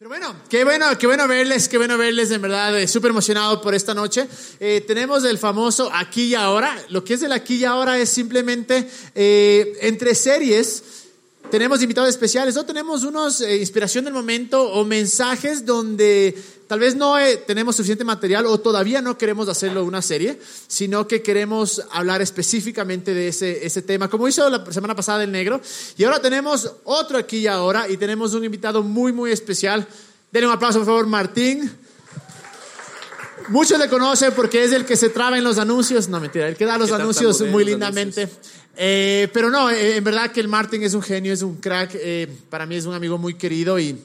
Pero bueno, qué bueno, qué bueno verles, qué bueno verles, en verdad, eh, súper emocionado por esta noche. Eh, tenemos el famoso aquí y ahora. Lo que es el aquí y ahora es simplemente eh, entre series. Tenemos invitados especiales, no tenemos unos inspiración del momento o mensajes donde tal vez no tenemos suficiente material o todavía no queremos hacerlo una serie, sino que queremos hablar específicamente de ese, ese tema, como hizo la semana pasada el negro. Y ahora tenemos otro aquí y ahora y tenemos un invitado muy, muy especial. Denle un aplauso, por favor, Martín. Muchos le conocen porque es el que se traba en los anuncios. No, mentira, el que da los anuncios muy lindamente. Eh, pero no, eh, en verdad que el Martín es un genio, es un crack. Eh, para mí es un amigo muy querido y,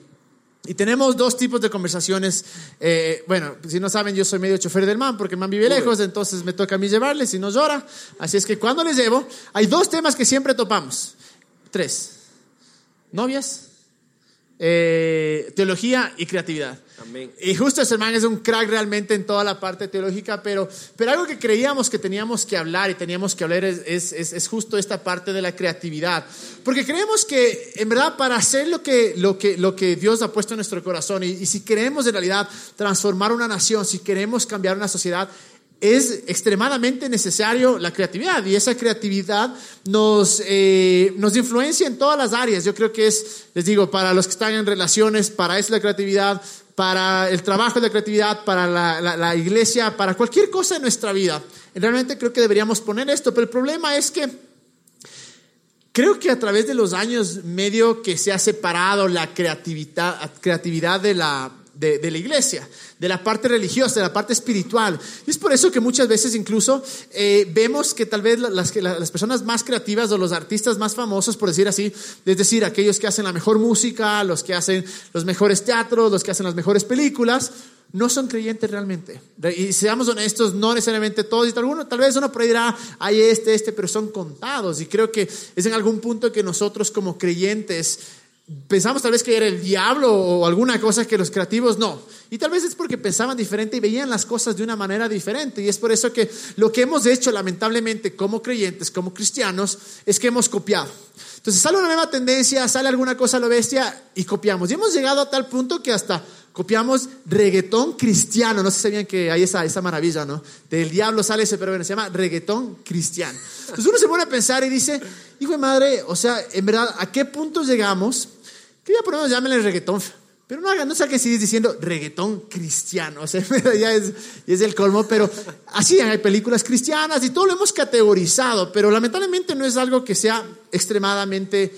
y tenemos dos tipos de conversaciones. bueno, si no saben, yo soy medio chofer del man porque el man vive lejos, entonces me toca a mí llevarle, si no llora. Así es que cuando les llevo, hay dos temas que siempre topamos. Tres. Novias eh, teología y creatividad. Y justo ese man es un crack realmente en toda la parte teológica, pero, pero algo que creíamos que teníamos que hablar y teníamos que hablar es, es, es, justo esta parte de la creatividad. Porque creemos que, en verdad, para hacer lo que, lo que, lo que Dios ha puesto en nuestro corazón y, y si queremos en realidad transformar una nación, si queremos cambiar una sociedad, es extremadamente necesario la creatividad y esa creatividad nos, eh, nos influencia en todas las áreas. Yo creo que es, les digo, para los que están en relaciones, para eso la creatividad, para el trabajo de la creatividad, para la, la, iglesia, para cualquier cosa en nuestra vida. Realmente creo que deberíamos poner esto, pero el problema es que creo que a través de los años medio que se ha separado la creatividad, creatividad de la, de, la iglesia, de la parte religiosa, de la parte espiritual. Y es por eso que muchas veces incluso eh, vemos que tal vez las, las personas más creativas o los artistas más famosos, por decir así, es decir, aquellos que hacen la mejor música, los que hacen los mejores teatros, los que hacen las mejores películas, no son creyentes realmente. Y seamos honestos, no necesariamente todos, y tal, uno, tal vez uno por ahí hay este, este, pero son contados. Y creo que es en algún punto que nosotros como creyentes Pensamos tal vez que era el diablo o alguna cosa que los creativos no. Y tal vez es porque pensaban diferente y veían las cosas de una manera diferente. Y es por eso que lo que hemos hecho lamentablemente como creyentes, como cristianos, es que hemos copiado. Entonces sale una nueva tendencia, sale alguna cosa a lo bestia y copiamos. Y hemos llegado a tal punto que hasta copiamos reggaetón cristiano. No sé si sabían que hay esa, esa maravilla, ¿no? Del diablo sale ese, pero bueno, se llama reggaetón cristiano. Entonces uno se pone a pensar y dice, hijo de madre, o sea, en verdad, ¿a qué punto llegamos? Que ya por lo menos llámenle reggaetón. Pero no hagan, no que sigues diciendo reggaetón cristiano, o sea, ya es, es el colmo, pero así hay películas cristianas y todo lo hemos categorizado, pero lamentablemente no es algo que sea extremadamente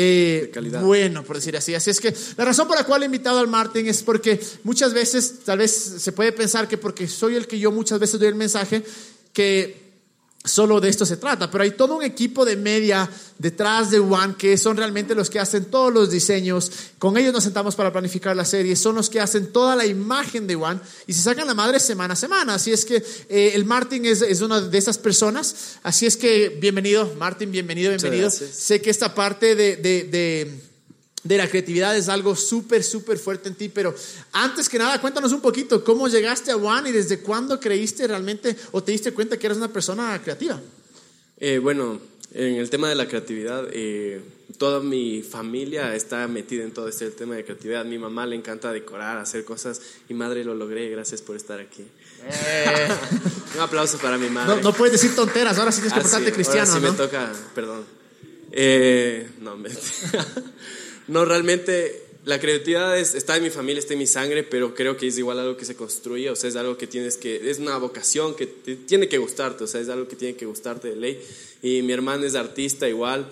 eh, bueno, por decir así. Así es que la razón por la cual he invitado al Martín es porque muchas veces, tal vez se puede pensar que porque soy el que yo muchas veces doy el mensaje, que solo de esto se trata, pero hay todo un equipo de media detrás de One que son realmente los que hacen todos los diseños. Con ellos nos sentamos para planificar la serie, son los que hacen toda la imagen de One y se sacan la madre semana a semana. Así es que eh, el Martin es, es, una de esas personas. Así es que bienvenido, Martin, bienvenido, bienvenido. Sé que esta parte de, de de la creatividad es algo súper, súper fuerte en ti, pero antes que nada, cuéntanos un poquito, ¿cómo llegaste a One y desde cuándo creíste realmente o te diste cuenta que eras una persona creativa? Eh, bueno, en el tema de la creatividad, eh, toda mi familia está metida en todo este tema de creatividad. Mi mamá le encanta decorar, hacer cosas y madre lo logré, gracias por estar aquí. Eh. un aplauso para mi madre. No, puedes decir tonteras, ahora sí tienes que ah, portarte cristiano. Ahora sí me toca, perdón. Eh, no, me... No, realmente la creatividad está en mi familia, está en mi sangre, pero creo que es igual algo que se construye, o sea, es algo que tienes que, es una vocación que tiene que gustarte, o sea, es algo que tiene que gustarte de ley. Y mi hermana es artista igual,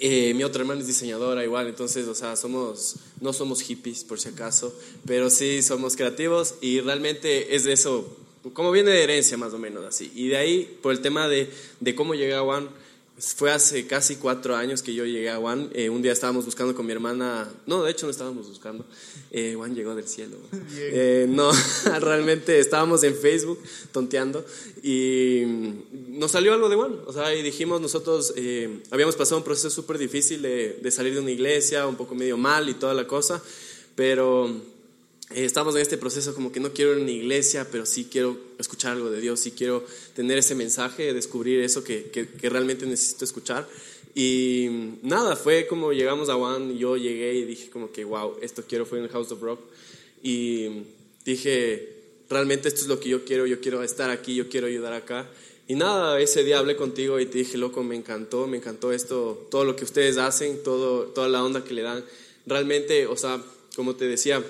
eh, mi otra hermana es diseñadora igual, entonces, o sea, somos, no somos hippies por si acaso, pero sí somos creativos y realmente es de eso, como viene de herencia más o menos así. Y de ahí, por el tema de, de cómo llegué a One, fue hace casi cuatro años que yo llegué a Juan. Eh, un día estábamos buscando con mi hermana. No, de hecho no estábamos buscando. Eh, Juan llegó del cielo. Eh, no, realmente estábamos en Facebook tonteando y nos salió algo de Juan. O sea, y dijimos nosotros, habíamos pasado un proceso súper difícil de, de salir de una iglesia, un poco medio mal y toda la cosa, pero eh, estamos en este proceso como que no quiero ir a una iglesia, pero sí quiero escuchar algo de Dios, sí quiero tener ese mensaje, descubrir eso que, que, realmente necesito escuchar. Y nada, fue como llegamos a One, yo llegué y dije como que, wow, esto quiero, fue en el House of Rock. Y dije, realmente esto es lo que yo quiero, yo quiero estar aquí, yo quiero ayudar acá. Y nada, ese día hablé contigo y te dije, loco, me encantó, me encantó esto, todo lo que ustedes hacen, todo, toda la onda que le dan. Realmente, o sea, como te decía,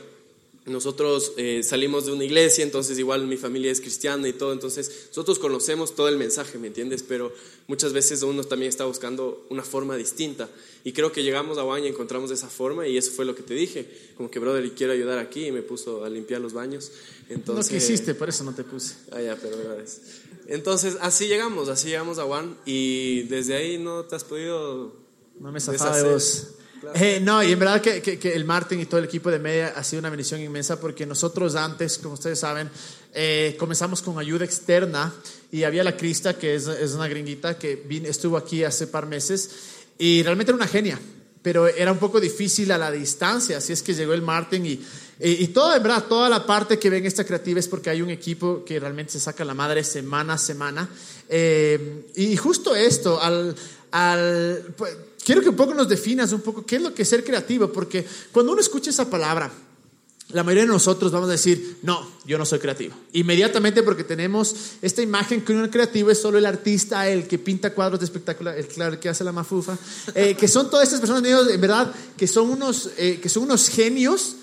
nosotros eh, salimos de una iglesia, entonces igual mi familia es cristiana y todo, entonces nosotros conocemos todo el mensaje, ¿me entiendes? Pero muchas veces uno también está buscando una forma distinta. Y creo que llegamos a baño y encontramos esa forma y eso fue lo que te dije, como que, brother, quiero ayudar aquí y me puso a limpiar los baños. Entonces, no quisiste, por eso no te puse. Ah, ya, pero gracias. Entonces, así llegamos, así llegamos a Juan y desde ahí no te has podido... No me zafaba de vos. Eh, no, y en verdad que, que, el Martin y todo el equipo de media ha sido una bendición inmensa porque nosotros antes, como ustedes saben, eh, comenzamos con ayuda externa y había la Crista, que es, es una gringuita que vino, estuvo aquí hace par meses y realmente era una genia, pero era un poco difícil a la distancia, así es que llegó el Martin y, y, toda, en verdad, toda la parte que ven esta creativa es porque hay un equipo que realmente se saca la madre semana a semana. Eh, y justo esto, al, al pues, quiero que un poco nos definas un poco qué es lo que es ser creativo, porque cuando uno escucha esa palabra, la mayoría de nosotros vamos a decir, no, yo no soy creativo. Inmediatamente porque tenemos esta imagen que un creativo es solo el artista, el que pinta cuadros de espectáculo, el que hace la mafufa, eh, que son todas estas personas, en verdad, que son unos, eh, que son unos genios,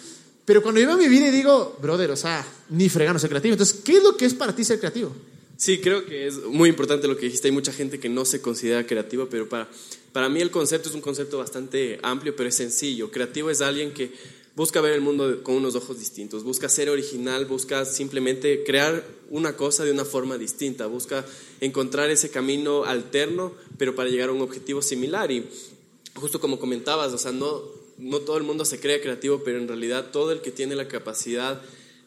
pero cuando yo veo mi vida y digo, brother, o sea, ni fregano soy creativo. Entonces, ¿qué es lo que es para ti ser creativo? Sí, creo que es muy importante lo que dijiste. Hay mucha gente que no se considera creativa, pero para, para mí el concepto es un concepto bastante amplio, pero es sencillo. Creativo es alguien que busca ver el mundo con unos ojos distintos, busca ser original, busca simplemente crear una cosa de una forma distinta, busca encontrar ese camino alterno, pero para llegar a un objetivo similar. Y justo como comentabas, o sea, no, no todo el mundo se crea creativo, pero en realidad todo el que tiene la capacidad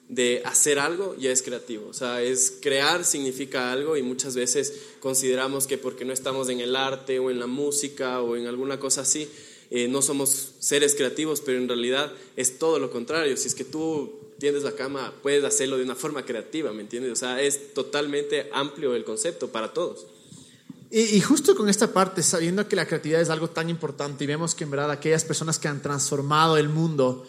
de hacer algo ya es creativo. O sea, es crear significa algo y muchas veces consideramos que porque no estamos en el arte o en la música o en alguna cosa así, eh, no somos seres creativos, pero en realidad es todo lo contrario. Si es que tú tienes la cama, puedes hacerlo de una forma creativa, ¿me entiendes? O sea, es totalmente amplio el concepto para todos. Y, y, justo con esta parte, sabiendo que la creatividad es algo tan importante y vemos que en verdad aquellas personas que han transformado el mundo,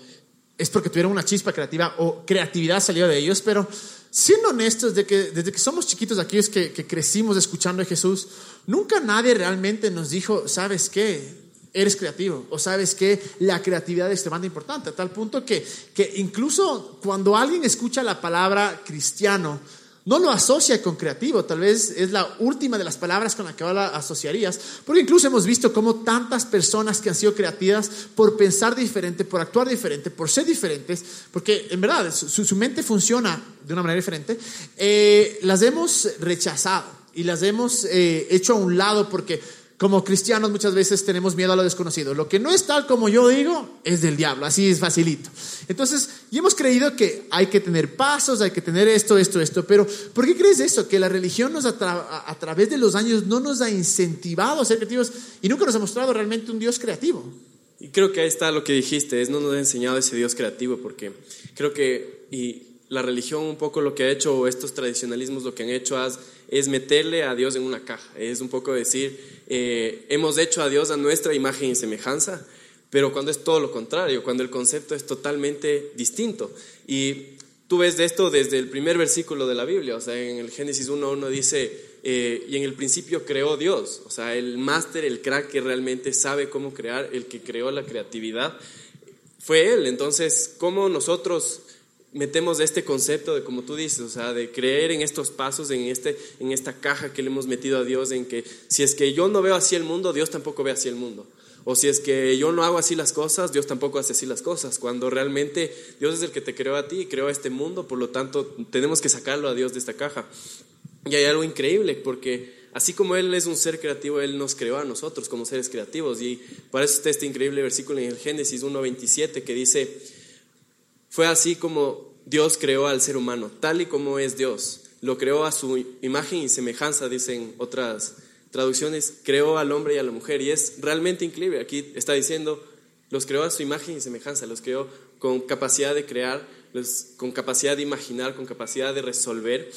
es porque tuvieron una chispa creativa o creatividad salió de ellos, pero siendo honestos, de que, desde que somos chiquitos, aquellos que, crecimos escuchando a Jesús, nunca nadie realmente nos dijo, ¿sabes qué? Eres creativo o sabes que la creatividad es extremadamente importante, a tal punto que, que incluso cuando alguien escucha la palabra cristiano, no lo asocia con creativo, tal vez es la última de las palabras con la que ahora asociarías, porque incluso hemos visto cómo tantas personas que han sido creativas por pensar diferente, por actuar diferente, por ser diferentes, porque en verdad su, mente funciona de una manera diferente, eh, las hemos rechazado y las hemos eh, hecho a un lado porque como cristianos muchas veces tenemos miedo a lo desconocido. Lo que no es tal como yo digo es del diablo, así es facilito. Entonces, y hemos creído que hay que tener pasos, hay que tener esto, esto, esto, pero ¿por qué crees eso? Que la religión nos a, través de los años no nos ha incentivado a ser creativos y nunca nos ha mostrado realmente un Dios creativo. Y creo que ahí está lo que dijiste, es no nos ha enseñado ese Dios creativo, porque creo que y la religión un poco lo que ha hecho, o estos tradicionalismos lo que han hecho es meterle a Dios en una caja, es un poco decir, eh, hemos hecho a Dios a nuestra imagen y semejanza, pero cuando es todo lo contrario, cuando el concepto es totalmente distinto. Y tú ves de esto desde el primer versículo de la Biblia, o sea, en el Génesis 1.1 dice, eh, y en el principio creó Dios, o sea, el máster, el crack que realmente sabe cómo crear, el que creó la creatividad, fue Él. Entonces, ¿cómo nosotros metemos este concepto de, como tú dices, o sea, de creer en estos pasos, en, este, en esta caja que le hemos metido a Dios, en que si es que yo no veo así el mundo, Dios tampoco ve así el mundo. O si es que yo no hago así las cosas, Dios tampoco hace así las cosas. Cuando realmente Dios es el que te creó a ti y creó a este mundo, por lo tanto tenemos que sacarlo a Dios de esta caja. Y hay algo increíble, porque así como Él es un ser creativo, Él nos creó a nosotros como seres creativos. Y para eso está este increíble versículo en el Génesis 1.27 que dice, fue así como Dios creó al ser humano, tal y como es Dios. Lo creó a su imagen y semejanza, dicen otras traducciones, creó al hombre y a la mujer. Y es realmente increíble. Aquí está diciendo, los creó a su imagen y semejanza, los creó con capacidad de crear, con capacidad de imaginar, con capacidad de resolver.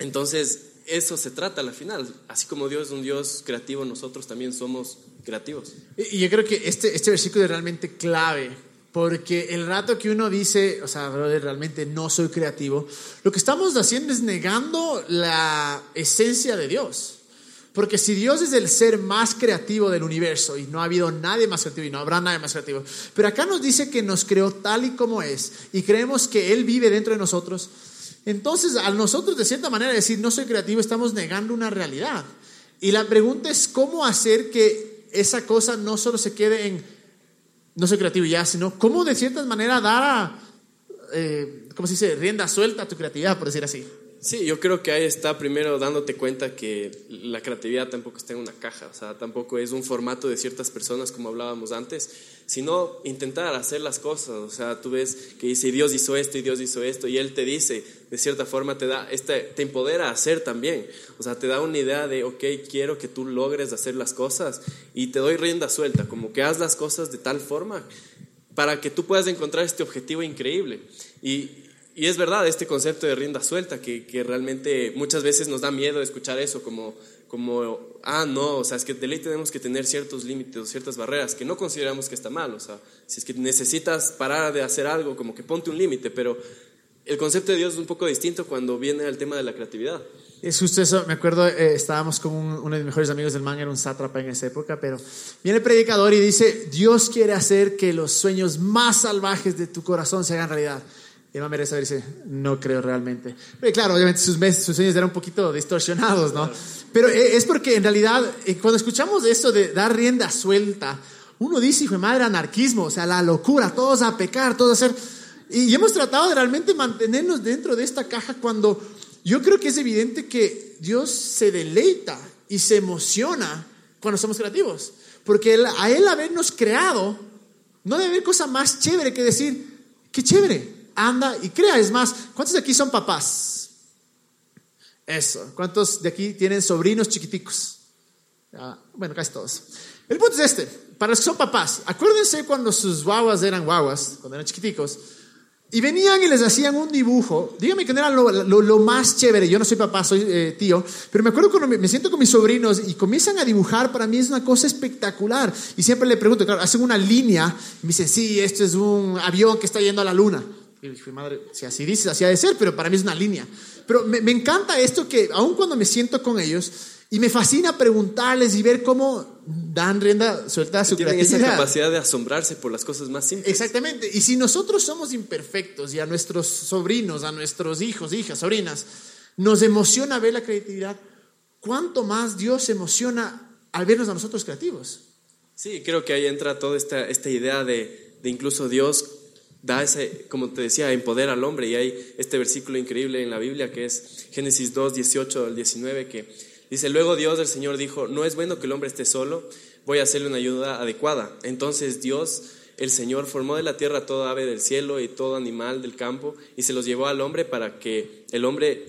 Entonces, eso se trata al final. Así como Dios es un Dios creativo, nosotros también somos creativos. Y yo creo que este, este versículo es realmente clave, porque el rato que uno dice, o sea, realmente no soy creativo, lo que estamos haciendo es negando la esencia de Dios. Porque si Dios es el ser más creativo del universo y no ha habido nadie más creativo y no habrá nadie más creativo, pero acá nos dice que nos creó tal y como es y creemos que Él vive dentro de nosotros, entonces a nosotros de cierta manera decir no soy creativo estamos negando una realidad. Y la pregunta es cómo hacer que esa cosa no solo se quede en no soy creativo ya, sino cómo de cierta manera dar a, eh, ¿cómo se dice?, rienda suelta a tu creatividad, por decir así. Sí, yo creo que ahí está primero dándote cuenta que la creatividad tampoco está en una caja, o sea, tampoco es un formato de ciertas personas como hablábamos antes, sino intentar hacer las cosas, o sea, tú ves que dice Dios hizo esto y Dios hizo esto y Él te dice, de cierta forma te da, este, te empodera a hacer también, o sea, te da una idea de, ok, quiero que tú logres hacer las cosas y te doy rienda suelta, como que haz las cosas de tal forma para que tú puedas encontrar este objetivo increíble. Y, y es verdad, este concepto de rienda suelta, que, que, realmente muchas veces nos da miedo escuchar eso, como, como, ah, no, o sea, es que de ley tenemos que tener ciertos límites o ciertas barreras que no consideramos que está mal, o sea, si es que necesitas parar de hacer algo, como que ponte un límite, pero el concepto de Dios es un poco distinto cuando viene al tema de la creatividad. Es justo eso, me acuerdo, eh, estábamos con uno de mis mejores amigos del man, era un sátrapa en esa época, pero viene el predicador y dice, Dios quiere hacer que los sueños más salvajes de tu corazón se hagan realidad. Y no merece dice, no creo realmente. Pero claro, obviamente sus, sus sueños eran un poquito distorsionados, ¿no? Pero eh, es porque en realidad, eh, cuando escuchamos esto de dar rienda suelta, uno dice, hijo de madre, anarquismo, o sea, la locura, todos a pecar, todos a hacer... Y hemos tratado de realmente mantenernos dentro de esta caja cuando yo creo que es evidente que Dios se deleita y se emociona cuando somos creativos. Porque a Él habernos creado, no debe haber cosa más chévere que decir, qué chévere, anda y crea. Es más, ¿cuántos de aquí son papás? Eso. ¿Cuántos de aquí tienen sobrinos chiquiticos? bueno, casi todos. El punto es este. Para los que son papás, acuérdense cuando sus guaguas eran guaguas, cuando eran chiquiticos, y venían y les hacían un dibujo. Dígame que no era lo, más chévere. Yo no soy papá, soy eh, tío. Pero me acuerdo cuando me, siento con mis sobrinos y comienzan a dibujar, para mí es una cosa espectacular. Y siempre le pregunto, hacen una línea. Y me dicen, sí, esto es un avión que está yendo a la luna. Y dije, madre, si así dices, así ha de ser, pero para mí es una línea. Pero me, me encanta esto que, aun cuando me siento con ellos, y me fascina preguntarles y ver cómo dan rienda suelta a su Tienen esa capacidad de asombrarse por las cosas más simples. Exactamente. Y si nosotros somos imperfectos y a nuestros sobrinos, a nuestros hijos, hijas, sobrinas, nos emociona ver la creatividad, ¿cuánto más Dios se emociona al vernos a nosotros creativos? Sí, creo que ahí entra toda esta, esta idea de, de incluso Dios da ese, como te decía, empodera al hombre. Y hay este versículo increíble en la Biblia que es Génesis 2, 18 al 19, que dice, luego Dios del Señor dijo, no es bueno que el hombre esté solo, voy a hacerle una ayuda adecuada. Entonces Dios, el Señor, formó de la tierra todo ave del cielo y todo animal del campo y se los llevó al hombre para que el hombre...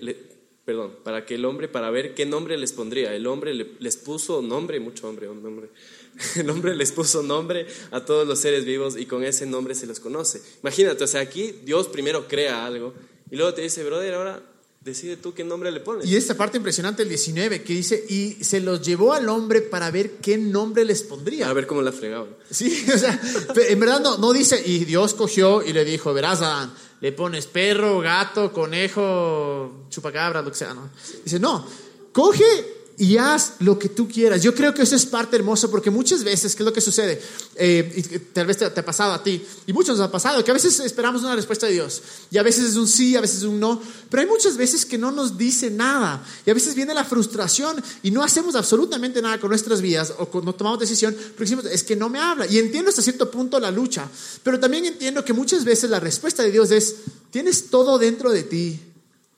perdón, para que el hombre, para ver qué nombre les pondría. El hombre les puso nombre, mucho hombre, un nombre, El hombre les puso nombre a todos los seres vivos y con ese nombre se los conoce. Imagínate, o sea, aquí Dios primero crea algo y luego te dice, brother, ahora decide tú qué nombre le pones. Y esta parte impresionante, el 19, que dice, y se los llevó al hombre para ver qué nombre les pondría. A ver cómo la fregaba. Sí, o sea, en verdad no, no dice, y Dios cogió y le dijo, verás, Adán, le pones perro, gato, conejo, chupacabra, lo que sea, ¿no? Dice, no, coge y haz lo que tú quieras. Yo creo que eso es parte hermosa porque muchas veces, ¿qué es lo que sucede? Eh, y tal vez te, ha pasado a ti, y muchos nos ha pasado, que a veces esperamos una respuesta de Dios, y a veces es un sí, a veces es un no, pero hay muchas veces que no nos dice nada, y a veces viene la frustración y no hacemos absolutamente nada con nuestras vidas o no tomamos decisión porque decimos, es que no me habla. Y entiendo hasta cierto punto la lucha, pero también entiendo que muchas veces la respuesta de Dios es, tienes todo dentro de ti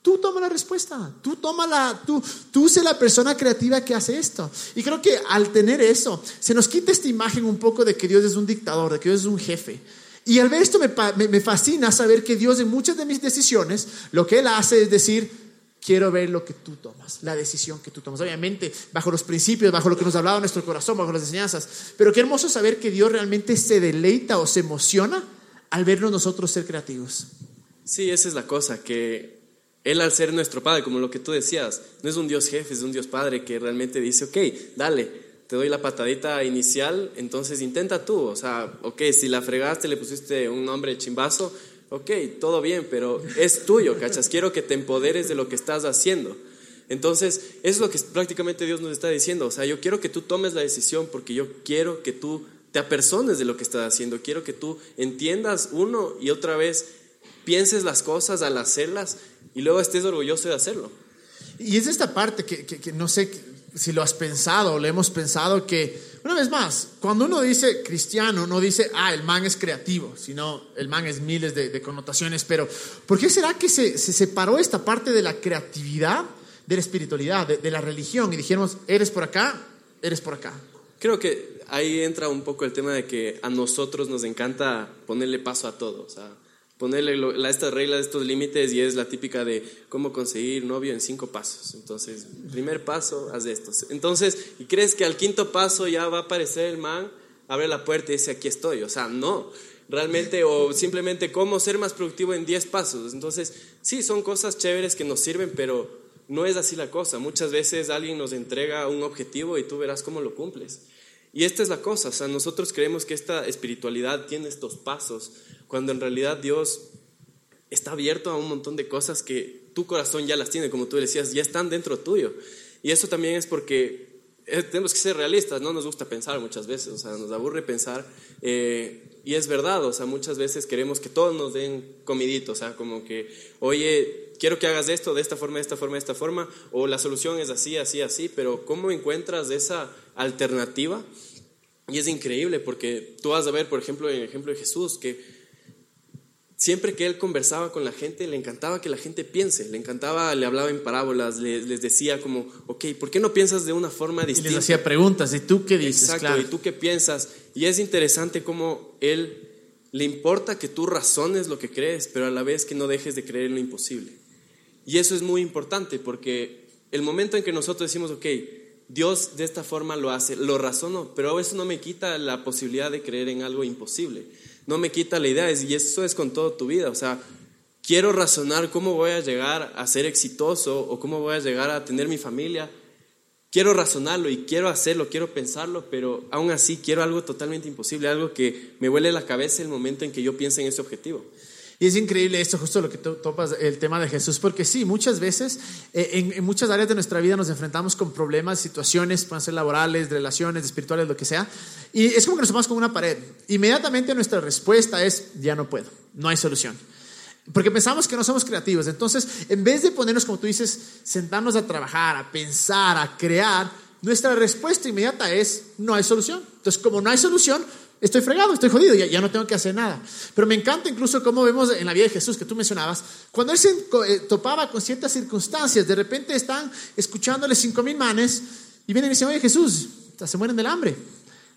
Tú toma la respuesta, tú toma la, tú, tú sé la persona creativa que hace esto. Y creo que al tener eso, se nos quita esta imagen un poco de que Dios es un dictador, de que Dios es un jefe. Y al ver esto me, me, fascina saber que Dios en muchas de mis decisiones, lo que Él hace es decir, quiero ver lo que tú tomas, la decisión que tú tomas. Obviamente, bajo los principios, bajo lo que nos ha hablado nuestro corazón, bajo las enseñanzas. Pero qué hermoso saber que Dios realmente se deleita o se emociona al vernos nosotros ser creativos. Sí, esa es la cosa, que Él al ser nuestro Padre, como lo que tú decías, no es un Dios jefe, es un Dios Padre que realmente dice, ok, dale, te doy la patadita inicial, entonces intenta tú. O sea, ok, si la fregaste, le pusiste un nombre chimbazo, ok, todo bien, pero es tuyo, ¿cachas? Quiero que te empoderes de lo que estás haciendo. Entonces, eso es lo que prácticamente Dios nos está diciendo. O sea, yo quiero que tú tomes la decisión porque yo quiero que tú te apersones de lo que estás haciendo. Quiero que tú entiendas uno y otra vez, pienses las cosas al hacerlas y luego estés orgulloso de hacerlo. Y es esta parte que, que, no sé si lo has pensado o le hemos pensado que, una vez más, cuando uno dice cristiano, no dice, ah, el man es creativo, sino el man es miles de, connotaciones, pero ¿por qué será que se, se separó esta parte de la creatividad? de la espiritualidad, de, la religión, y dijimos, eres por acá, eres por acá. Creo que ahí entra un poco el tema de que a nosotros nos encanta ponerle paso a todo, o sea, ponerle la, estas reglas, estos límites, y es la típica de cómo conseguir novio en cinco pasos. Entonces, primer paso, haz esto. Entonces, ¿y crees que al quinto paso ya va a aparecer el man, abre la puerta y dice, aquí estoy? O sea, no realmente, o simplemente cómo ser más productivo en diez pasos. Entonces, sí, son cosas chéveres que nos sirven, pero no es así la cosa. Muchas veces alguien nos entrega un objetivo y tú verás cómo lo cumples. Y esta es la cosa, o sea, nosotros creemos que esta espiritualidad tiene estos pasos, cuando en realidad Dios está abierto a un montón de cosas que tu corazón ya las tiene, como tú decías, ya están dentro tuyo. Y eso también es porque eh, tenemos que ser realistas, no nos gusta pensar muchas veces, o sea, nos aburre pensar. Eh, y es verdad, o sea, muchas veces queremos que todos nos den comidito, o sea, como que, oye, quiero que hagas esto de esta forma, de esta forma, de esta forma, o la solución es así, así, así, pero ¿cómo encuentras esa alternativa? Y es increíble porque tú vas a ver, por ejemplo, en el ejemplo de Jesús, que siempre que él conversaba con la gente, le encantaba que la gente piense, le encantaba, le hablaba en parábolas, les, decía como, ok, ¿por qué no piensas de una forma distinta? Y les hacía preguntas, ¿y tú qué dices? Exacto, ¿y tú qué piensas? Y es interesante cómo él le importa que tú razones lo que crees, pero a la vez que no dejes de creer en lo imposible. Y eso es muy importante porque el momento en que nosotros decimos, ok, Dios de esta forma lo hace, lo razono, pero eso no me quita la posibilidad de creer en algo imposible. No me quita la idea, y eso es con toda tu vida. O sea, quiero razonar cómo voy a llegar a ser exitoso o cómo voy a llegar a tener mi familia. Quiero razonarlo y quiero hacerlo, quiero pensarlo, pero aún así quiero algo totalmente imposible, algo que me huele la cabeza el momento en que yo piense en ese objetivo. Y es increíble esto, justo lo que topas, el tema de Jesús, porque sí, muchas veces eh, en, muchas áreas de nuestra vida nos enfrentamos con problemas, situaciones, pueden ser laborales, relaciones, espirituales, lo que sea, y es como que nos tomamos con una pared. Inmediatamente nuestra respuesta es, ya no puedo, no hay solución. Porque pensamos que no somos creativos. Entonces, en vez de ponernos, como tú dices, sentarnos a trabajar, a pensar, a crear, nuestra respuesta inmediata es, no hay solución. Entonces, como no hay solución, estoy fregado, estoy jodido, ya, ya, no tengo que hacer nada. Pero me encanta incluso cómo vemos en la vida de Jesús que tú mencionabas, cuando él se eh, topaba con ciertas circunstancias, de repente están escuchándole cinco mil manes y vienen y dicen, oye Jesús, se mueren del hambre.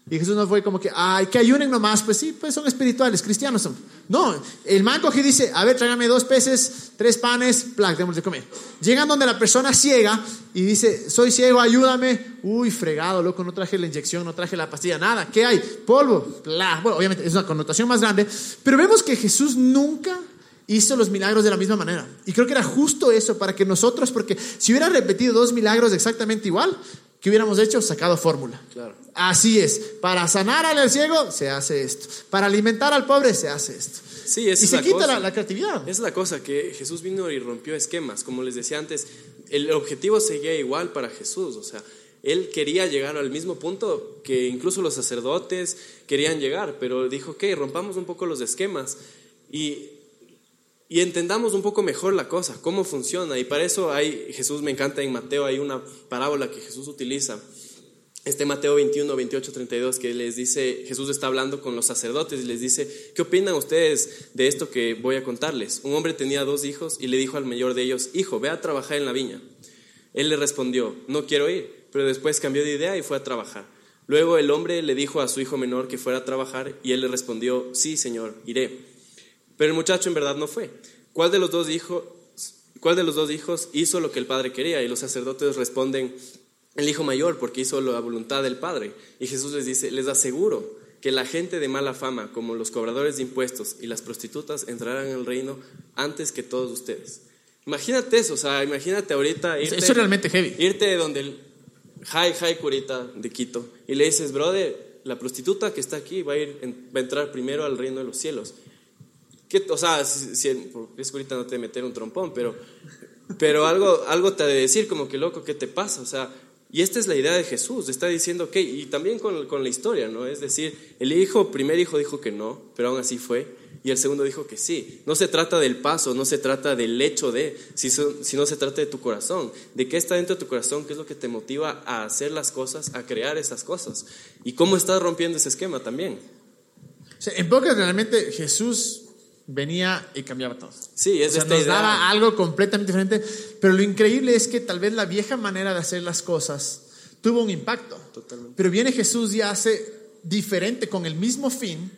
Y Jesús no fue como que, ay, que ayunen nomás, pues sí, pues son espirituales, cristianos son. No, el man coge y dice, a ver, tráigame dos peces, tres panes, plac, demos de comer. Llegan donde la persona ciega y dice, soy ciego, ayúdame. Uy, fregado, loco, no traje la inyección, no traje la pastilla, nada. ¿Qué hay? Polvo, bla. Bueno, obviamente es una connotación más grande, pero vemos que Jesús nunca hizo los milagros de la misma manera. Y creo que era justo eso para que nosotros, porque si hubiera repetido dos milagros exactamente igual, ¿qué hubiéramos hecho? Sacado fórmula. Claro. Así es. Para sanar al ciego se hace esto. Para alimentar al pobre se hace esto. Sí, y se quita La, la, creatividad. Es la cosa que Jesús vino y rompió esquemas. Como les decía antes, el objetivo seguía igual para Jesús. O sea, él quería llegar al mismo punto que incluso los sacerdotes querían llegar, pero dijo, ok, rompamos un poco los esquemas y, y entendamos un poco mejor la cosa, cómo funciona. Y para eso hay, Jesús me encanta en Mateo, hay una parábola que Jesús utiliza este Mateo 21, 28, 32, que les dice, Jesús está hablando con los sacerdotes y les dice, ¿qué opinan ustedes de esto que voy a contarles? Un hombre tenía dos hijos y le dijo al mayor de ellos, hijo, ve a trabajar en la viña. Él le respondió, no quiero ir, pero después cambió de idea y fue a trabajar. Luego el hombre le dijo a su hijo menor que fuera a trabajar y él le respondió, sí, señor, iré. Pero el muchacho en verdad no fue. ¿Cuál de los dos hijos, cuál de los dos hijos hizo lo que el padre quería? Y los sacerdotes responden, el hijo mayor porque hizo la voluntad del Padre. Y Jesús les dice, les aseguro que la gente de mala fama, como los cobradores de impuestos y las prostitutas, entrarán en el reino antes que todos ustedes. Imagínate eso, o sea, imagínate ahorita irte, eso es realmente heavy. Irte donde el high, high curita de Quito y le dices, brother, la prostituta que está aquí va a, ir, va a entrar primero al reino de los cielos. ¿Qué, o sea, si, si es curita no te meter un trompón, pero, pero algo, algo te ha de decir como que loco, ¿qué te pasa? O sea, y esta es la idea de Jesús, está diciendo que, y también con, con, la historia, ¿no? Es decir, el hijo, primer hijo dijo que no, pero aún así fue, y el segundo dijo que sí. No se trata del paso, no se trata del hecho de, sino se trata de tu corazón, de qué está dentro de tu corazón, qué es lo que te motiva a hacer las cosas, a crear esas cosas, y cómo estás rompiendo ese esquema también. en pocas, realmente Jesús venía y cambiaba todo. Sí, es o sea, nos daba algo completamente diferente, pero lo increíble es que tal vez la vieja manera de hacer las cosas tuvo un impacto. Totalmente. Pero viene Jesús y hace diferente con el mismo fin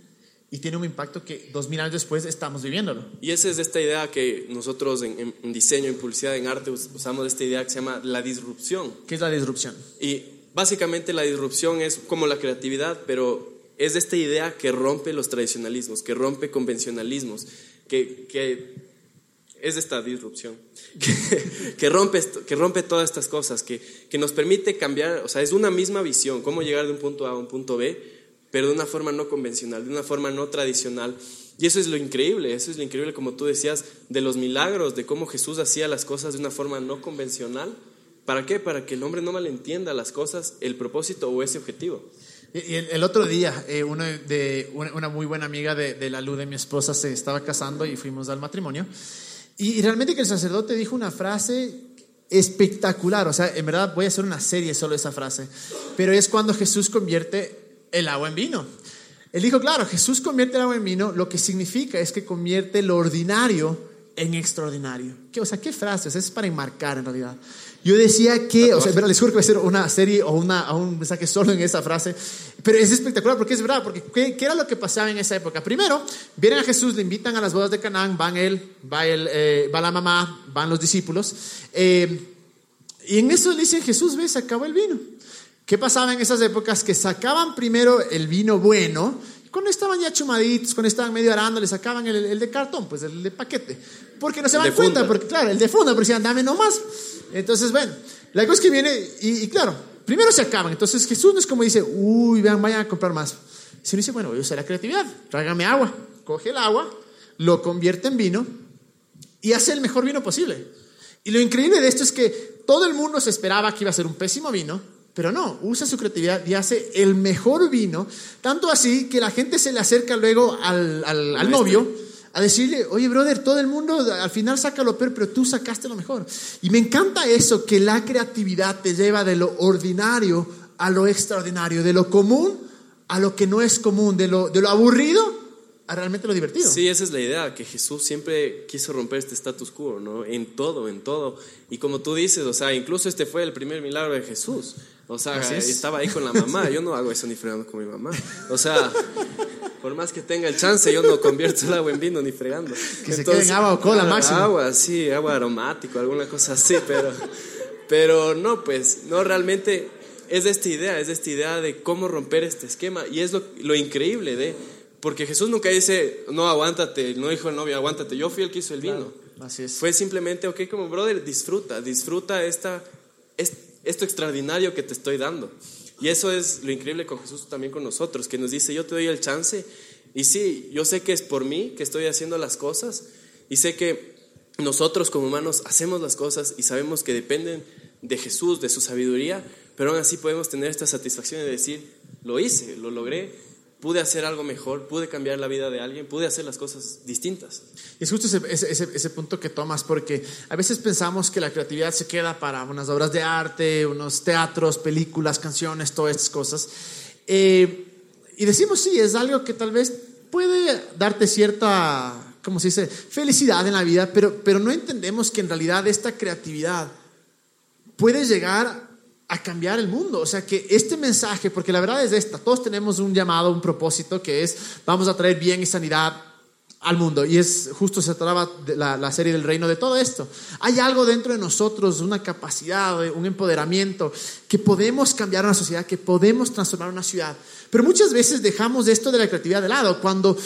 y tiene un impacto que dos mil años después estamos viviéndolo. Y esa es esta idea que nosotros en, en, diseño, en publicidad, en arte usamos esta idea que se llama la disrupción. ¿Qué es la disrupción? Y básicamente la disrupción es como la creatividad, pero es esta idea que rompe los tradicionalismos, que rompe convencionalismos, que, que es esta disrupción, que, rompe, que rompe todas estas cosas, que, que nos permite cambiar, o sea, es una misma visión, cómo llegar de un punto A a un punto B, pero de una forma no convencional, de una forma no tradicional. Y eso es lo increíble, eso es lo increíble, como tú decías, de los milagros, de cómo Jesús hacía las cosas de una forma no convencional. ¿Para qué? Para que el hombre no malentienda las cosas, el propósito o ese objetivo. El, otro día, eh, una, muy buena amiga de, la luz de mi esposa se estaba casando y fuimos al matrimonio. Y, realmente que el sacerdote dijo una frase espectacular. O sea, en verdad voy a hacer una serie solo de esa frase. Pero es cuando Jesús convierte el agua en vino. Él dijo, claro, Jesús convierte el agua en vino, lo que significa es que convierte lo ordinario en extraordinario. ¿Qué, o sea, ¿qué frases? Es para enmarcar en realidad. Yo decía que, o sea, les juro que va a ser una serie o, una, un mensaje solo en esa frase, pero es espectacular porque es verdad, porque ¿qué, era lo que pasaba en esa época? Primero, vienen a Jesús, le invitan a las bodas de Canaán, van él, va, él, eh, va la mamá, van los discípulos, eh, y en eso le dicen, Jesús, ve, se acabó el vino. ¿Qué pasaba en esas épocas? Que sacaban primero el vino bueno, cuando estaban ya chumaditos, cuando estaban medio arando, le sacaban el, de cartón, pues el de paquete. Porque no se dan cuenta, porque claro, el de funda, porque decían, dame nomás. Entonces, bueno, la cosa es que viene, y, claro, primero se acaban. Entonces Jesús no es como dice, uy, vean, vayan a comprar más. Sino dice, bueno, voy a usar la creatividad, tráigame agua. Coge el agua, lo convierte en vino y hace el mejor vino posible. Y lo increíble de esto es que todo el mundo se esperaba que iba a ser un pésimo vino, pero no, usa su creatividad y hace el mejor vino, tanto así que la gente se le acerca luego al, al, novio a decirle, oye, brother, todo el mundo al final saca lo peor, pero tú sacaste lo mejor. Y me encanta eso, que la creatividad te lleva de lo ordinario a lo extraordinario, de lo común a lo que no es común, de lo, de lo aburrido a realmente lo divertido. Sí, esa es la idea, que Jesús siempre quiso romper este status quo, ¿no? En todo, en todo. Y como tú dices, o sea, incluso este fue el primer milagro de Jesús. O sea, estaba ahí con la mamá. Yo no hago eso ni fregando con mi mamá. O sea, por más que tenga el chance, yo no convierto el agua en vino ni fregando. Que se quede en agua o cola máximo. Agua, sí, agua aromático, alguna cosa así, pero, pero no, pues, no realmente es esta idea, es esta idea de cómo romper este esquema. Y es lo, lo increíble de porque Jesús nunca dice, no, aguántate, no dijo el novio, aguántate, yo fui el que hizo el vino. así es. Fue simplemente, ok, como brother, disfruta, disfruta esta, esto extraordinario que te estoy dando. Y eso es lo increíble con Jesús también con nosotros, que nos dice, yo te doy el chance. Y sí, yo sé que es por mí que estoy haciendo las cosas y sé que nosotros como humanos hacemos las cosas y sabemos que dependen de Jesús, de su sabiduría, pero aún así podemos tener esta satisfacción de decir, lo hice, lo logré, pude hacer algo mejor, pude cambiar la vida de alguien, pude hacer las cosas distintas. Es justo ese, ese, ese, punto que tomas, porque a veces pensamos que la creatividad se queda para unas obras de arte, unos teatros, películas, canciones, todas estas cosas. Eh, y decimos, sí, es algo que tal vez puede darte cierta, ¿cómo se dice?, felicidad en la vida, pero, pero no entendemos que en realidad esta creatividad puede llegar a cambiar el mundo. O sea, que este mensaje, porque la verdad es esta, todos tenemos un llamado, un propósito que es, vamos a traer bien y sanidad al mundo. Y es justo se trataba la, la, serie del reino de todo esto. Hay algo dentro de nosotros, una capacidad, un empoderamiento, que podemos cambiar una sociedad, que podemos transformar una ciudad. Pero muchas veces dejamos esto de la creatividad de lado, cuando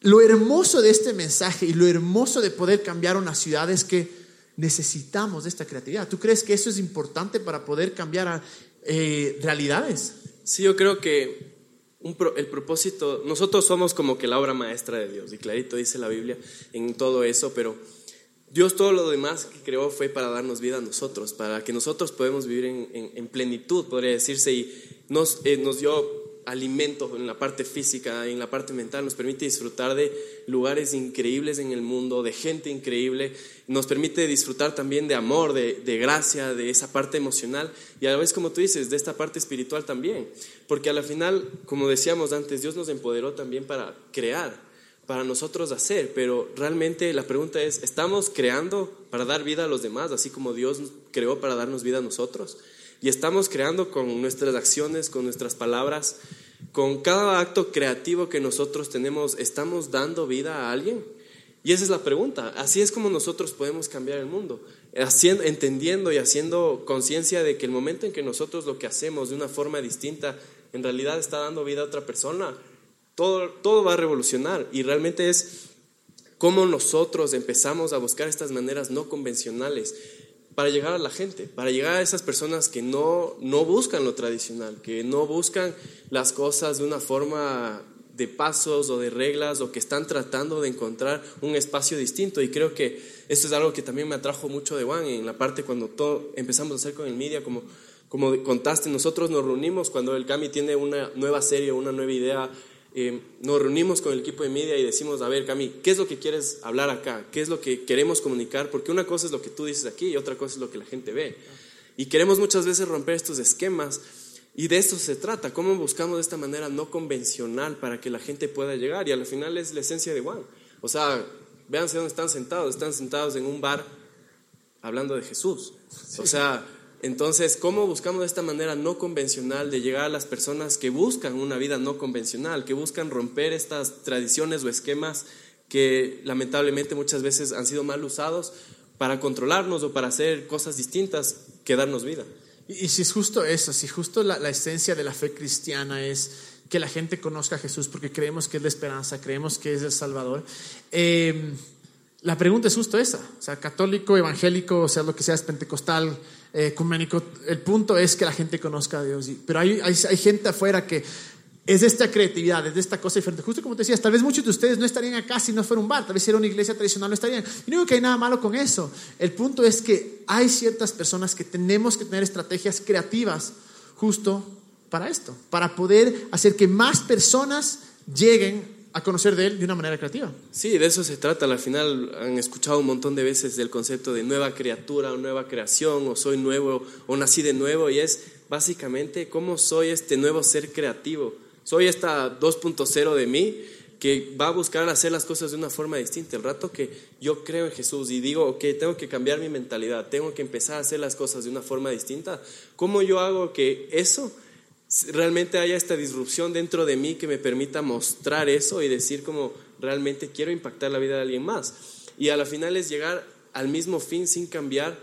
lo hermoso de este mensaje y lo hermoso de poder cambiar una ciudad es que necesitamos esta creatividad. ¿Tú crees que eso es importante para poder cambiar eh, realidades? Sí, yo creo que el propósito, nosotros somos como que la obra maestra de Dios, y clarito dice la Biblia en todo eso, pero Dios todo lo demás que creó fue para darnos vida a nosotros, para que nosotros podamos vivir en, plenitud, podría decirse, y nos, eh, nos dio alimento en la parte física, en la parte mental, nos permite disfrutar de lugares increíbles en el mundo, de gente increíble, nos permite disfrutar también de amor, de, de, gracia, de esa parte emocional y a la vez, como tú dices, de esta parte espiritual también. Porque a la final, como decíamos antes, Dios nos empoderó también para crear, para nosotros hacer, pero realmente la pregunta es, ¿estamos creando para dar vida a los demás, así como Dios creó para darnos vida a nosotros? Y estamos creando con nuestras acciones, con nuestras palabras, con cada acto creativo que nosotros tenemos, ¿estamos dando vida a alguien? Y esa es la pregunta. Así es como nosotros podemos cambiar el mundo, entendiendo y haciendo conciencia de que el momento en que nosotros lo que hacemos de una forma distinta en realidad está dando vida a otra persona, todo, todo va a revolucionar. Y realmente es cómo nosotros empezamos a buscar estas maneras no convencionales para llegar a la gente, para llegar a esas personas que no, no buscan lo tradicional, que no buscan las cosas de una forma de pasos o de reglas o que están tratando de encontrar un espacio distinto. Y creo que esto es algo que también me atrajo mucho de Juan en la parte cuando todo empezamos a hacer con el media, como, como contaste, nosotros nos reunimos cuando el Cami tiene una nueva serie, una nueva idea nos reunimos con el equipo de media y decimos, a ver, Cami, ¿qué es lo que quieres hablar acá? ¿Qué es lo que queremos comunicar? Porque una cosa es lo que tú dices aquí y otra cosa es lo que la gente ve. Y queremos muchas veces romper estos esquemas y de esto se trata, cómo buscamos de esta manera no convencional para que la gente pueda llegar y al final es la esencia de Juan. O sea, véanse dónde están sentados, están sentados en un bar hablando de Jesús. O sea, entonces, ¿cómo buscamos de esta manera no convencional de llegar a las personas que buscan una vida no convencional, que buscan romper estas tradiciones o esquemas que lamentablemente muchas veces han sido mal usados para controlarnos o para hacer cosas distintas que darnos vida? Y, si es justo eso, si justo la, esencia de la fe cristiana es que la gente conozca a Jesús porque creemos que es la esperanza, creemos que es el Salvador. Eh, la pregunta es justo esa, sea, católico, evangélico, o sea, lo que seas pentecostal, ecuménico, el punto es que la gente conozca a Dios. Pero hay, hay, hay, gente afuera que es de esta creatividad, es de esta cosa diferente. Justo como te decías, tal vez muchos de ustedes no estarían acá si no fuera un bar, tal vez si era una iglesia tradicional no estarían. Y no digo que hay nada malo con eso. El punto es que hay ciertas personas que tenemos que tener estrategias creativas justo para esto, para poder hacer que más personas lleguen a conocer de Él de una manera creativa. Sí, de eso se trata. Al final han escuchado un montón de veces del concepto de nueva criatura o nueva creación o soy nuevo o nací de nuevo y es básicamente cómo soy este nuevo ser creativo. Soy esta 2.0 de mí que va a buscar hacer las cosas de una forma distinta. El rato que yo creo en Jesús y digo, ok, tengo que cambiar mi mentalidad, tengo que empezar a hacer las cosas de una forma distinta, ¿cómo yo hago que eso realmente haya esta disrupción dentro de mí que me permita mostrar eso y decir como realmente quiero impactar la vida de alguien más. Y a la final es llegar al mismo fin sin cambiar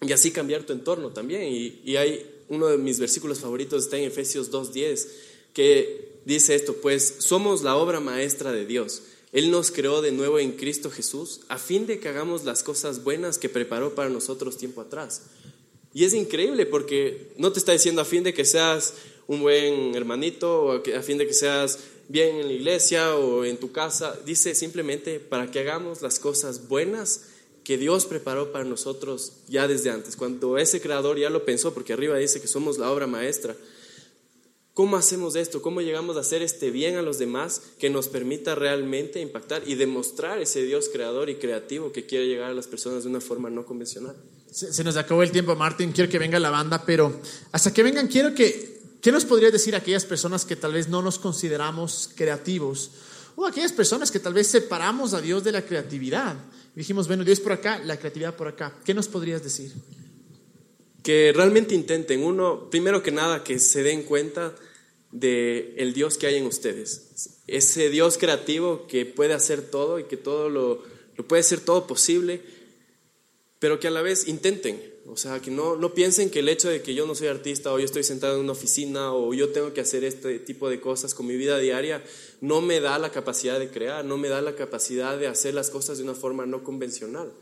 y así cambiar tu entorno también. Y, hay uno de mis versículos favoritos, está en Efesios 2.10, que dice esto, pues somos la obra maestra de Dios. Él nos creó de nuevo en Cristo Jesús a fin de que hagamos las cosas buenas que preparó para nosotros tiempo atrás. Y es increíble porque no te está diciendo a fin de que seas un buen hermanito o a fin de que seas bien en la iglesia o en tu casa. Dice simplemente para que hagamos las cosas buenas que Dios preparó para nosotros ya desde antes. Cuando ese creador ya lo pensó, porque arriba dice que somos la obra maestra. ¿Cómo hacemos esto? ¿Cómo llegamos a hacer este bien a los demás que nos permita realmente impactar y demostrar ese Dios creador y creativo que quiere llegar a las personas de una forma no convencional? Se, nos acabó el tiempo, Martín. Quiero que venga la banda, pero hasta que vengan, quiero que. ¿Qué nos podrías decir a aquellas personas que tal vez no nos consideramos creativos? O aquellas personas que tal vez separamos a Dios de la creatividad. dijimos, bueno, Dios por acá, la creatividad por acá. ¿Qué nos podrías decir? Que realmente intenten, uno, primero que nada, que se den cuenta de el Dios que hay en ustedes. Ese Dios creativo que puede hacer todo y que todo lo, lo puede hacer todo posible pero que a la vez intenten, o sea, que no, no piensen que el hecho de que yo no soy artista o yo estoy sentado en una oficina o yo tengo que hacer este tipo de cosas con mi vida diaria, no me da la capacidad de crear, no me da la capacidad de hacer las cosas de una forma no convencional.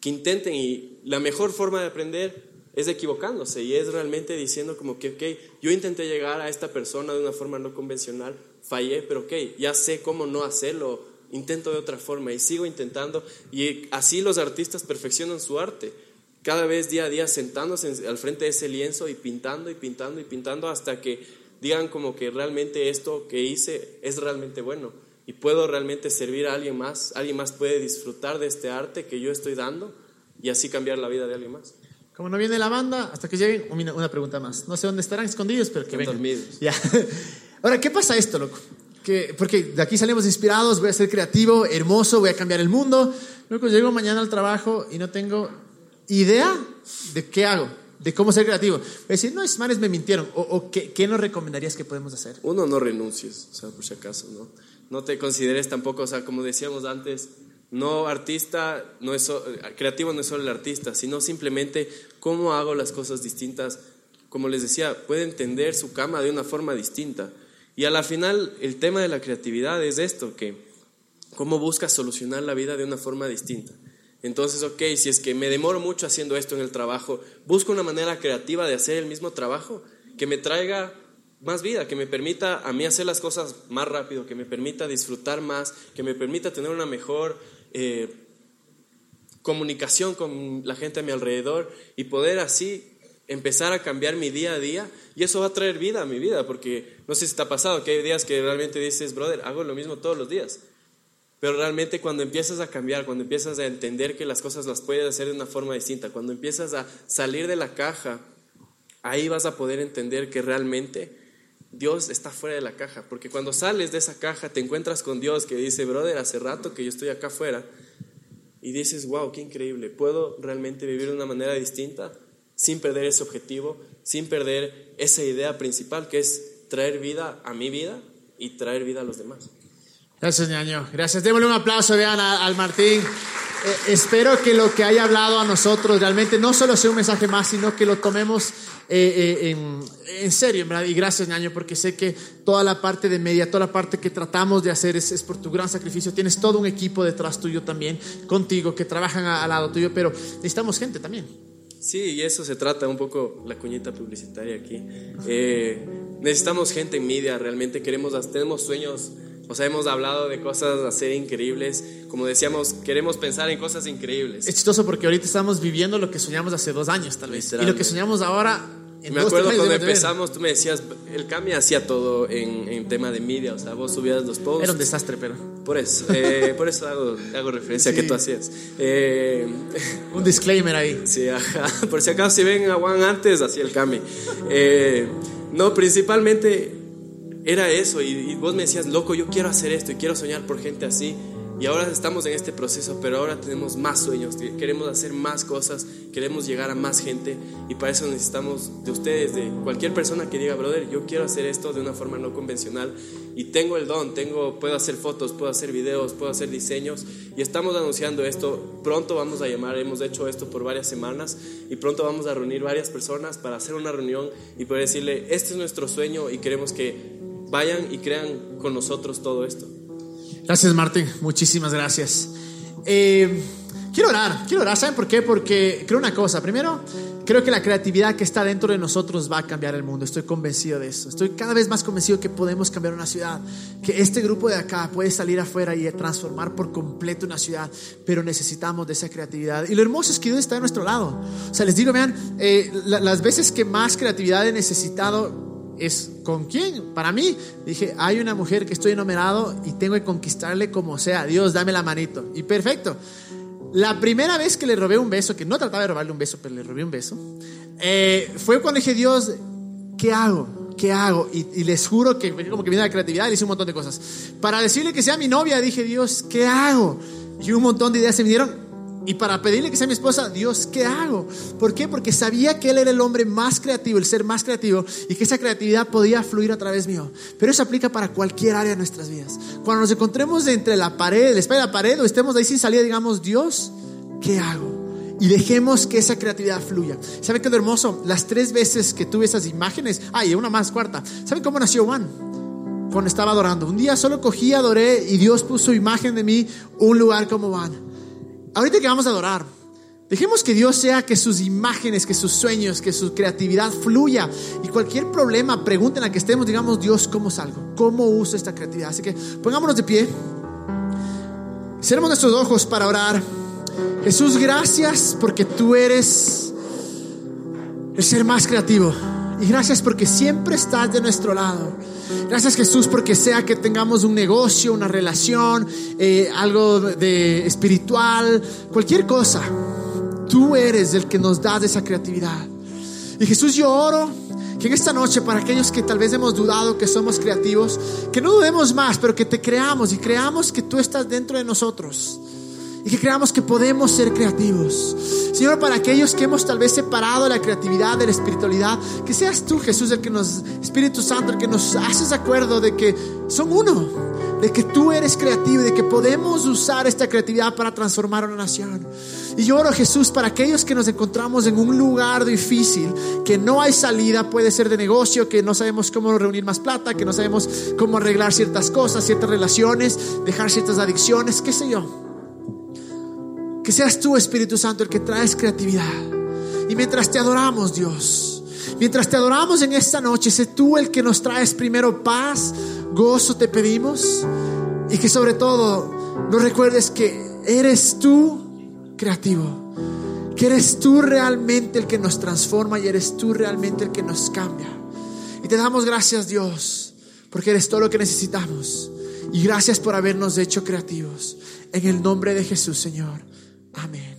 que intenten y la mejor forma de aprender es equivocándose y es realmente diciendo como que, ok, yo intenté llegar a esta persona de una forma no convencional, fallé, pero ok, ya sé cómo no hacerlo, intento de otra forma y sigo intentando y así los artistas perfeccionan su arte, cada vez día a día sentándose al frente de ese lienzo y pintando y pintando y pintando hasta que digan como que realmente esto que hice es realmente bueno y puedo realmente servir a alguien más, alguien más puede disfrutar de este arte que yo estoy dando y así cambiar la vida de alguien más. Como no viene la banda, hasta que lleguen, una pregunta más. No sé dónde estarán escondidos, pero que vengan. dormidos. Ya. Ahora, ¿qué pasa esto, loco? Que, porque de aquí salimos inspirados, voy a ser creativo, hermoso, voy a cambiar el mundo. Luego llego mañana al trabajo y no tengo idea de qué hago, de cómo ser creativo. Voy a decir, no, es manes me mintieron. O, ¿qué, ¿qué, nos recomendarías que podemos hacer? Uno, no renuncies, o sea, por si acaso, ¿no? No te consideres tampoco, o sea, como decíamos antes, no artista, no es, creativo no es solo el artista, sino simplemente cómo hago las cosas distintas. Como les decía, puede entender su cama de una forma distinta. Y a la final, el tema de la creatividad es esto, que cómo buscas solucionar la vida de una forma distinta. Entonces, ok, si es que me demoro mucho haciendo esto en el trabajo, busco una manera creativa de hacer el mismo trabajo que me traiga más vida, que me permita a mí hacer las cosas más rápido, que me permita disfrutar más, que me permita tener una mejor eh, comunicación con la gente a mi alrededor y poder así empezar a cambiar mi día a día y eso va a traer vida a mi vida porque no sé si te ha pasado que hay días que realmente dices, brother, hago lo mismo todos los días. Pero realmente cuando empiezas a cambiar, cuando empiezas a entender que las cosas las puedes hacer de una forma distinta, cuando empiezas a salir de la caja, ahí vas a poder entender que realmente Dios está fuera de la caja, porque cuando sales de esa caja te encuentras con Dios que dice, brother, hace rato que yo estoy acá afuera, y dices, wow, qué increíble, puedo realmente vivir de una manera distinta sin perder ese objetivo, sin perder esa idea principal que es traer vida a mi vida y traer vida a los demás. Gracias, ñaño. Gracias. Démosle un aplauso, vean, al Martín. Eh, espero que lo que haya hablado a nosotros realmente no solo sea un mensaje más, sino que lo tomemos eh, eh, en, en, serio, ¿verdad? Y gracias, ñaño, porque sé que toda la parte de media, toda la parte que tratamos de hacer es, es por tu gran sacrificio. Tienes todo un equipo detrás tuyo también, contigo, que trabajan al lado tuyo, pero necesitamos gente también. Sí, y eso se trata un poco la cuñita publicitaria aquí. necesitamos gente en media, realmente queremos, tenemos sueños o sea, hemos hablado de cosas a ser increíbles. Como decíamos, queremos pensar en cosas increíbles. Es chistoso porque ahorita estamos viviendo lo que soñamos hace dos años, tal vez. Y lo que soñamos ahora. En me acuerdo cuando empezamos, tú me decías, el Cami hacía todo en, en, tema de media, o sea, vos subías los posts. Era un desastre, pero. Por eso, eh, por eso hago, hago referencia a que tú hacías. Eh, un disclaimer ahí. Sí, ajá. Por si acaso, si ven a Juan antes, hacía el Cami. Eh, no, principalmente era eso y, vos me decías, loco, yo quiero hacer esto y quiero soñar por gente así. Y ahora estamos en este proceso, pero ahora tenemos más sueños, queremos hacer más cosas, queremos llegar a más gente y para eso necesitamos de ustedes, de cualquier persona que diga, brother, yo quiero hacer esto de una forma no convencional y tengo el don, tengo, puedo hacer fotos, puedo hacer videos, puedo hacer diseños y estamos anunciando esto. Pronto vamos a llamar, hemos hecho esto por varias semanas y pronto vamos a reunir varias personas para hacer una reunión y poder decirle, este es nuestro sueño y queremos que vayan y crean con nosotros todo esto. Gracias, Martín. Muchísimas gracias. Eh, quiero orar, quiero orar. ¿Saben por qué? Porque creo una cosa. Primero, creo que la creatividad que está dentro de nosotros va a cambiar el mundo. Estoy convencido de eso. Estoy cada vez más convencido que podemos cambiar una ciudad. Que este grupo de acá puede salir afuera y transformar por completo una ciudad. Pero necesitamos de esa creatividad. Y lo hermoso es que Dios está a nuestro lado. O sea, les digo, vean, eh, las veces que más creatividad he necesitado es con quién. Para mí, dije, hay una mujer que estoy enamorado y tengo que conquistarle como sea. Dios, dame la manito. Y perfecto. La primera vez que le robé un beso, que no trataba de robarle un beso, pero le robé un beso, eh, fue cuando dije, Dios, ¿qué hago? ¿Qué hago? Y, les juro que como que viene la creatividad y hice un montón de cosas. Para decirle que sea mi novia, dije, Dios, ¿qué hago? Y un montón de ideas se me dieron y para pedirle que sea mi esposa, Dios, ¿qué hago? ¿Por qué? Porque sabía que Él era el hombre más creativo, el ser más creativo, y que esa creatividad podía fluir a través mío. Pero eso aplica para cualquier área de nuestras vidas. Cuando nos encontremos entre la pared, la espalda de la pared, o estemos ahí sin salida, digamos, Dios, ¿qué hago? Y dejemos que esa creatividad fluya. ¿Saben qué es lo hermoso? Las tres veces que tuve esas imágenes, ay, una más, cuarta. ¿Saben cómo nació Juan? Cuando estaba adorando. Un día solo cogí, adoré y Dios puso imagen de mí un lugar como Juan. Ahorita que vamos a adorar, Dejemos que Dios sea que sus imágenes, que sus sueños, que su creatividad fluya. Y cualquier problema, pregunten a que estemos, digamos, Dios, ¿cómo salgo? ¿Cómo uso esta creatividad? Así que pongámonos de pie. Cerremos nuestros ojos para orar. Jesús, gracias porque tú eres el ser más creativo. Y gracias porque siempre estás de nuestro lado. Gracias Jesús porque sea que tengamos un negocio, una relación, eh, algo de espiritual, cualquier cosa Tú eres el que nos da esa creatividad. Y Jesús, yo oro que en esta noche, para aquellos que tal vez hemos dudado que somos creativos, que no dudemos más, pero que te creamos y creamos que tú estás dentro de nosotros y que creamos que podemos ser creativos. Señor, para aquellos que hemos tal vez separado la creatividad de la espiritualidad, que seas tú, Jesús, el que nos, Espíritu Santo, el que nos haces acuerdo de que son uno de que tú eres creativo y de que podemos usar esta creatividad para transformar una nación. Y yo oro Jesús para aquellos que nos encontramos en un lugar difícil, que no hay salida, puede ser de negocio, que no sabemos cómo reunir más plata, que no sabemos cómo arreglar ciertas cosas, ciertas relaciones, dejar ciertas adicciones, qué sé yo. Que seas tú, Espíritu Santo, el que traes creatividad. Y mientras te adoramos, Dios, mientras te adoramos en esta noche, sé tú el que nos traes primero paz, gozo te pedimos y que sobre todo nos recuerdes que eres tú creativo, que eres tú realmente el que nos transforma y eres tú realmente el que nos cambia. Y te damos gracias Dios, porque eres todo lo que necesitamos. Y gracias por habernos hecho creativos. En el nombre de Jesús, Señor. Amén.